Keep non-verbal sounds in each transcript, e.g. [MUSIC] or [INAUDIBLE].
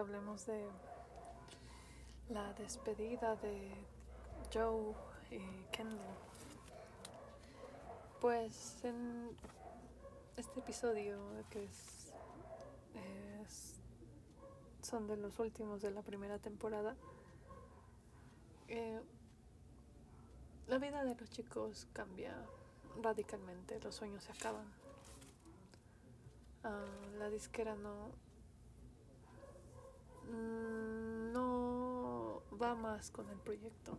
hablemos de la despedida de Joe y Kendall. Pues en este episodio que es, son de los últimos de la primera temporada. Eh, la vida de los chicos cambia radicalmente, los sueños se acaban. Uh, la disquera no no va más con el proyecto.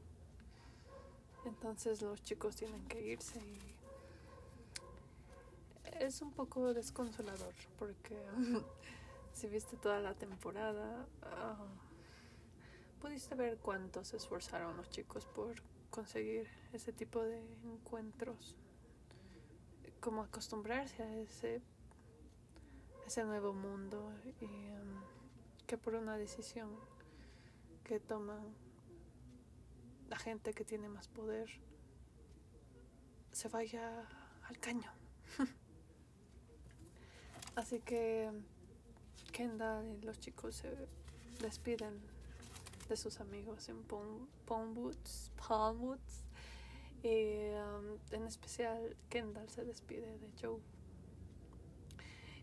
Entonces los chicos tienen que irse y es un poco desconsolador porque [LAUGHS] si viste toda la temporada, uh, pudiste ver cuánto se esforzaron los chicos por conseguir ese tipo de encuentros, como acostumbrarse a ese, nuevo mundo y um, que por una decisión que toma la gente que tiene más poder se vaya al caño. [LAUGHS] Así que Kendall y los chicos se despiden de sus amigos en Palmwoods, Palmwoods y um, en especial Kendall se despide de Joe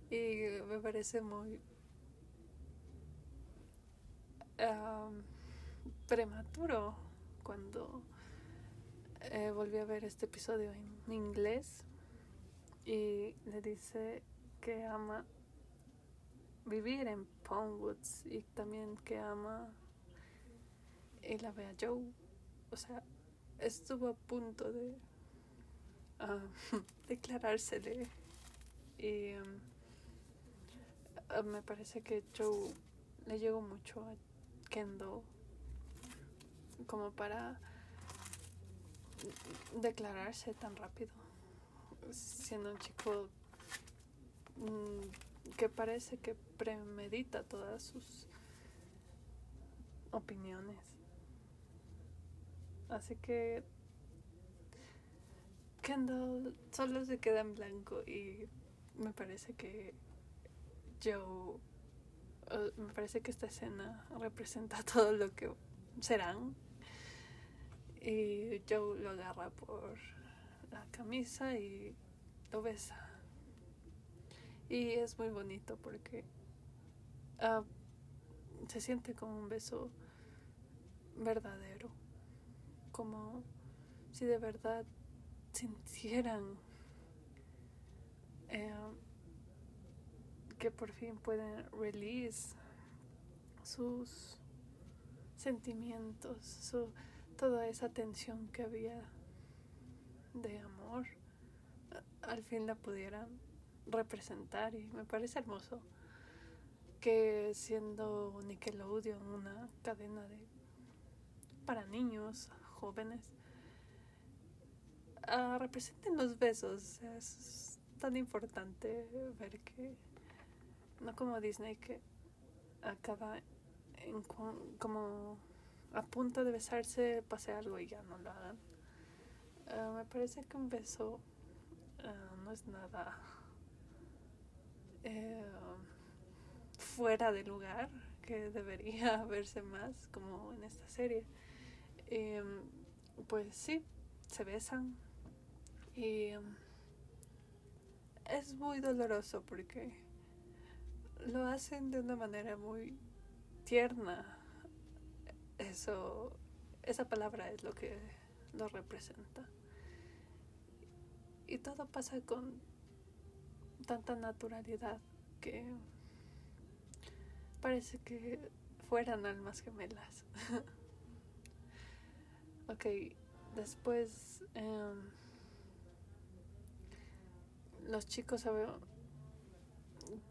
y me parece muy prematuro cuando eh, volví a ver este episodio en inglés y le dice que ama vivir en Palmwoods y también que ama y la ve a Joe. O sea, estuvo a punto de uh, [LAUGHS] declarársele y um, me parece que Joe le llegó mucho a Kendall como para declararse tan rápido siendo un chico mmm, que parece que premedita todas sus opiniones. Así que Kendall solo se queda en blanco y me parece que Joe, me parece que esta escena representa [LAUGHS] todo lo que serán. Y Joe lo agarra por la camisa y lo besa. Y es muy bonito porque uh, se siente como un beso verdadero, como si de verdad sintieran eh, que por fin pueden release sus sentimientos, su, toda esa tensión que había de amor, al fin la pudieran representar. Y me parece hermoso que siendo Nickelodeon una cadena de para niños jóvenes uh, representen los besos. Es tan importante ver que no como Disney que acaba en, como a punto de besarse pase algo y ya no lo hagan. Uh, me parece que un beso uh, no es nada eh, fuera de lugar que debería [LAUGHS] verse más como en esta serie. Eh, pues sí se besan y um, es muy doloroso porque lo hacen de una manera muy tierna eso esa palabra es lo que lo representa y todo pasa con tanta naturalidad que parece que fueran almas gemelas. [LAUGHS] ok, después um, los chicos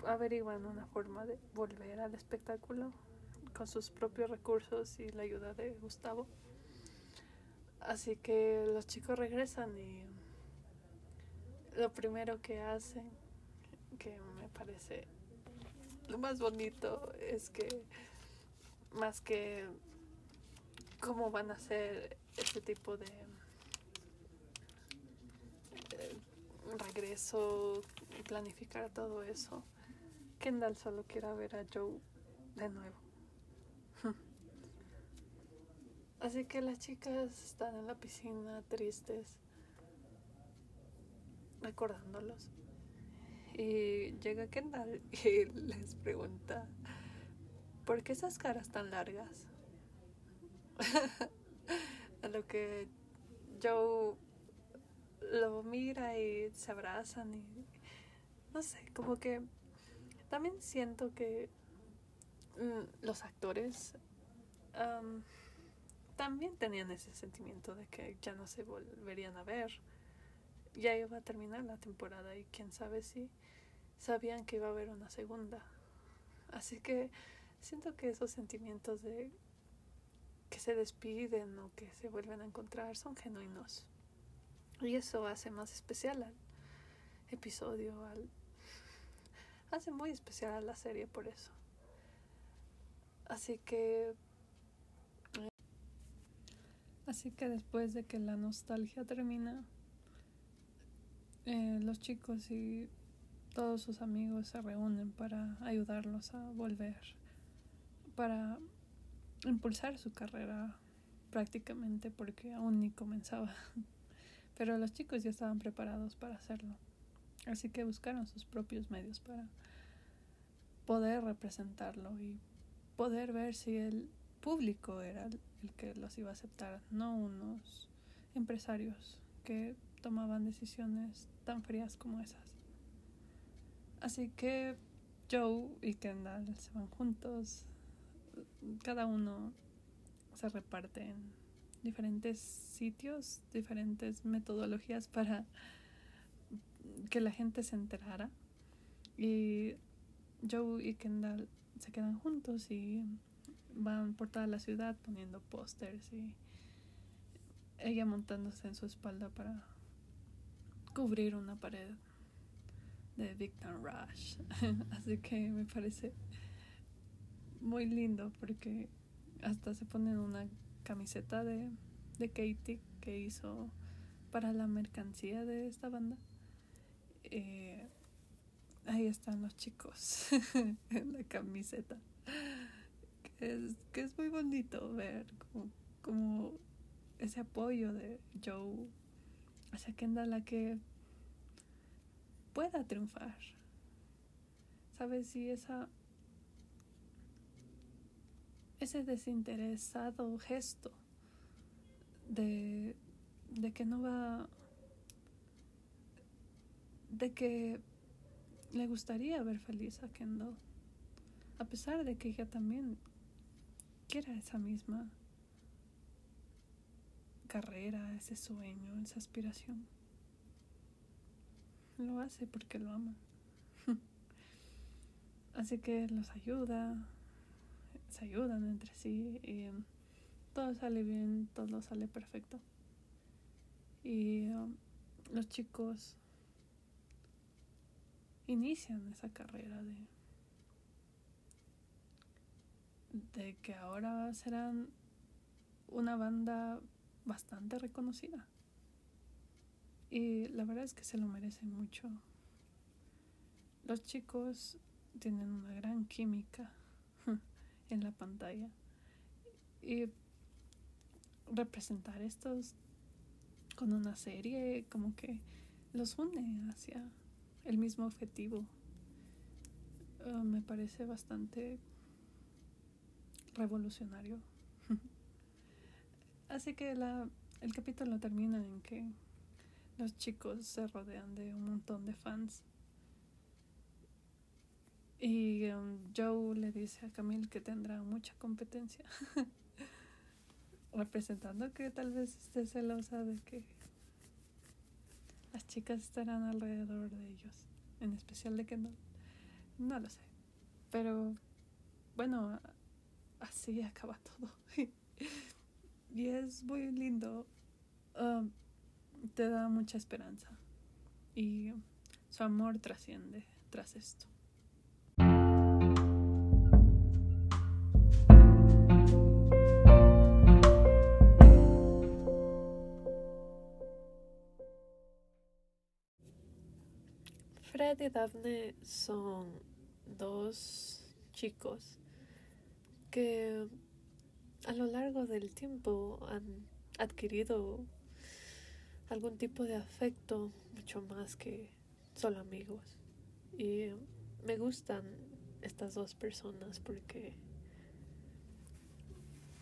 averiguan una forma de volver al espectáculo con sus propios recursos y la ayuda de Gustavo. Así que los chicos regresan y lo primero que hacen que me parece lo más bonito es que más que cómo van a hacer este tipo de regreso, planificar todo eso. Kendall solo quiera ver a Joe de nuevo. [LAUGHS] Así que las chicas están en la piscina tristes, recordándolos. Y llega Kendall y [LAUGHS] les pregunta, ¿por qué esas caras tan largas? [LAUGHS] a lo que Joe lo mira y se abrazan y no sé, como que también siento que mm, los actores también tenían ese sentimiento de que ya no se volverían a ver. Ya iba a terminar la temporada y quién sabe si sabían que iba a haber una segunda. Así que siento que esos sentimientos de que se despiden o que se vuelven a encontrar son genuinos. Y eso hace más especial al episodio, al... hace muy especial a la serie por eso. Así que... Así que después de que la nostalgia termina, eh, los chicos y todos sus amigos se reúnen para ayudarlos a volver, para impulsar su carrera prácticamente porque aún ni comenzaba. Pero los chicos ya estaban preparados para hacerlo. Así que buscaron sus propios medios para poder representarlo y poder ver si el público era el que los iba a aceptar, no unos empresarios que tomaban decisiones tan frías como esas. Así que Joe y Kendall se van juntos, cada uno se reparte en diferentes sitios, diferentes metodologías para que la gente se enterara. Y Joe y Kendall se quedan juntos y van por toda la ciudad poniendo pósters y ella montándose en su espalda para cubrir una pared de Victor Rush. [LAUGHS] Así que me parece muy lindo porque hasta se ponen una camiseta de, de Katie que hizo para la mercancía de esta banda. Eh, ahí están los chicos [LAUGHS] en la camiseta. Que es, que es muy bonito ver como, como ese apoyo de Joe hacia Kendall la que pueda triunfar. ¿Sabes? Si esa ese desinteresado gesto de, de que no va, de que le gustaría ver feliz a Kendall, a pesar de que ella también quiera esa misma carrera, ese sueño, esa aspiración. Lo hace porque lo ama. [LAUGHS] Así que los ayuda, se ayudan entre sí y um, todo sale bien, todo sale perfecto. Y um, los chicos inician esa carrera de de que ahora serán una banda bastante reconocida. Y la verdad es que se lo merecen mucho. Los chicos tienen una gran química en la pantalla y representar estos con una serie como que los une hacia el mismo objetivo. Uh, me parece bastante revolucionario. [LAUGHS] Así que la, el capítulo termina en que los chicos se rodean de un montón de fans y um, Joe le dice a Camille que tendrá mucha competencia. [LAUGHS] Representando que tal vez esté celosa de que las chicas estarán alrededor de ellos. En especial de que no. No lo sé. Pero bueno, así [LAUGHS] acaba todo. y es muy lindo. Um, te da mucha esperanza. Y su amor trasciende tras esto. Y Daphne son dos chicos que a lo largo del tiempo han adquirido algún tipo de afecto mucho más que solo amigos. Y me gustan estas dos personas porque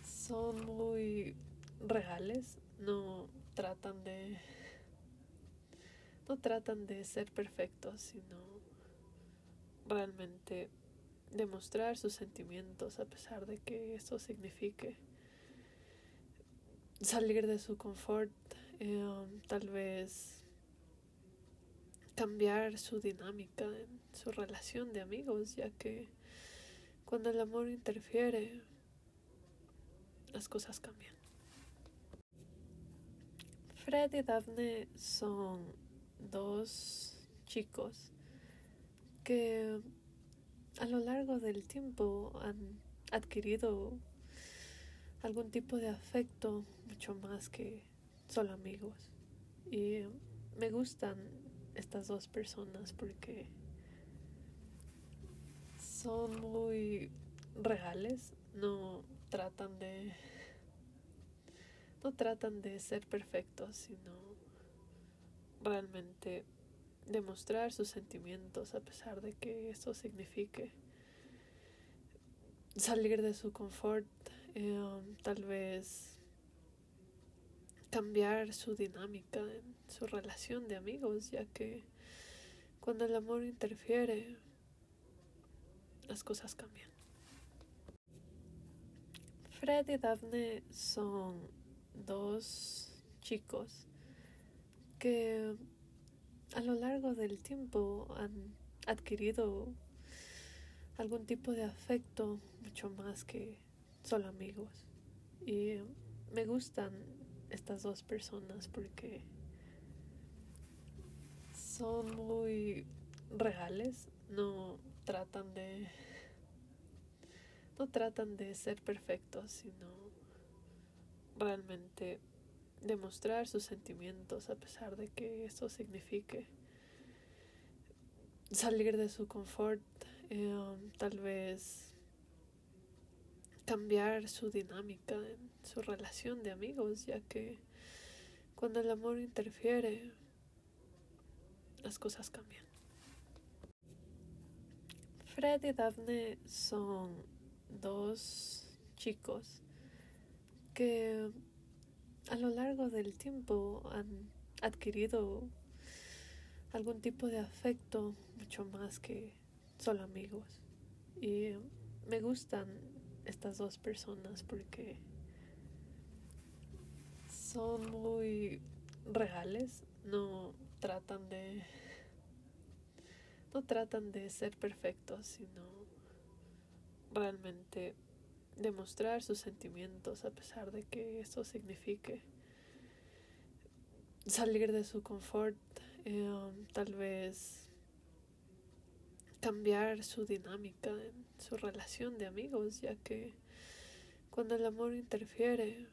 son muy reales, no tratan de no tratan de ser perfectos, sino realmente demostrar sus sentimientos a pesar de que eso signifique salir de su confort, eh, tal vez cambiar su dinámica en su relación de amigos, ya que cuando el amor interfiere, las cosas cambian. Fred y Daphne son dos chicos que a lo largo del tiempo han adquirido algún tipo de afecto mucho más que solo amigos. Y me gustan estas dos personas porque son muy reales, no tratan de no tratan de ser perfectos, sino realmente demostrar sus sentimientos a pesar de que eso signifique salir de su confort, eh, tal vez cambiar su dinámica en su relación de amigos, ya que cuando el amor interfiere, las cosas cambian. Fred y Daphne son dos chicos que a lo largo del tiempo han adquirido algún tipo de afecto mucho más que solo amigos. Y me gustan estas dos personas porque son muy reales, no tratan de no tratan de ser perfectos, sino realmente demostrar sus sentimientos a pesar de que eso signifique salir de su confort, eh, tal vez cambiar su dinámica en su relación de amigos, ya que cuando el amor interfiere, las cosas cambian. Fred y Daphne son dos chicos que a lo largo del tiempo han adquirido algún tipo de afecto mucho más que solo amigos. Y me gustan estas dos personas porque son muy reales, no tratan de no tratan de ser perfectos, sino realmente demostrar sus sentimientos a pesar de que eso signifique salir de su confort, eh, tal vez cambiar su dinámica en su relación de amigos, ya que cuando el amor interfiere,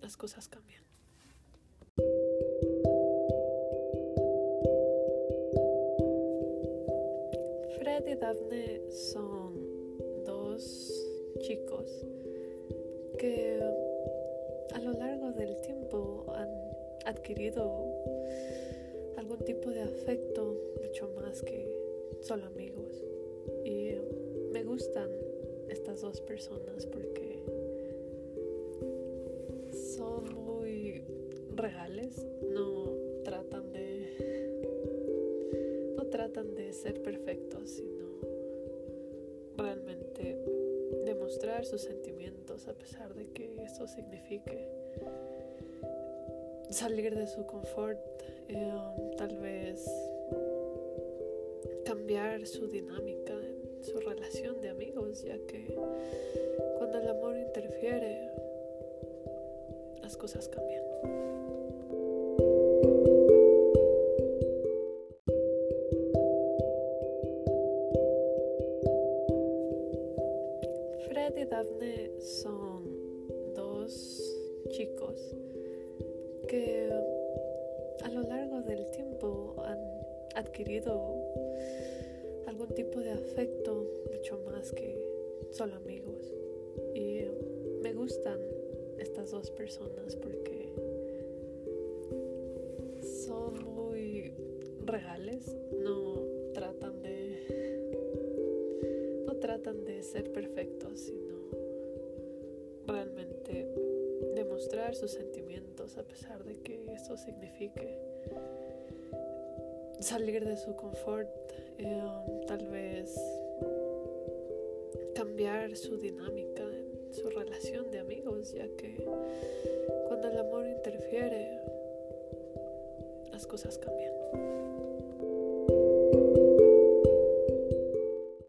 las cosas cambian. Fred y Daphne son chicos que a lo largo del tiempo han adquirido algún tipo de afecto mucho más que solo amigos. Y me gustan estas dos personas porque son muy reales, no tratan de no tratan de ser perfectos, demostrar sus sentimientos a pesar de que eso signifique salir de su confort, eh, tal vez cambiar su dinámica en su relación de amigos, ya que cuando el amor interfiere, las cosas cambian. Y Daphne son dos chicos que a lo largo del tiempo han adquirido algún tipo de afecto mucho más que solo amigos. Y me gustan estas dos personas porque son muy reales, no tratan de ser perfectos, sino realmente demostrar sus sentimientos a pesar de que eso signifique salir de su confort, eh, tal vez cambiar su dinámica en su relación de amigos, ya que cuando el amor interfiere, las cosas cambian.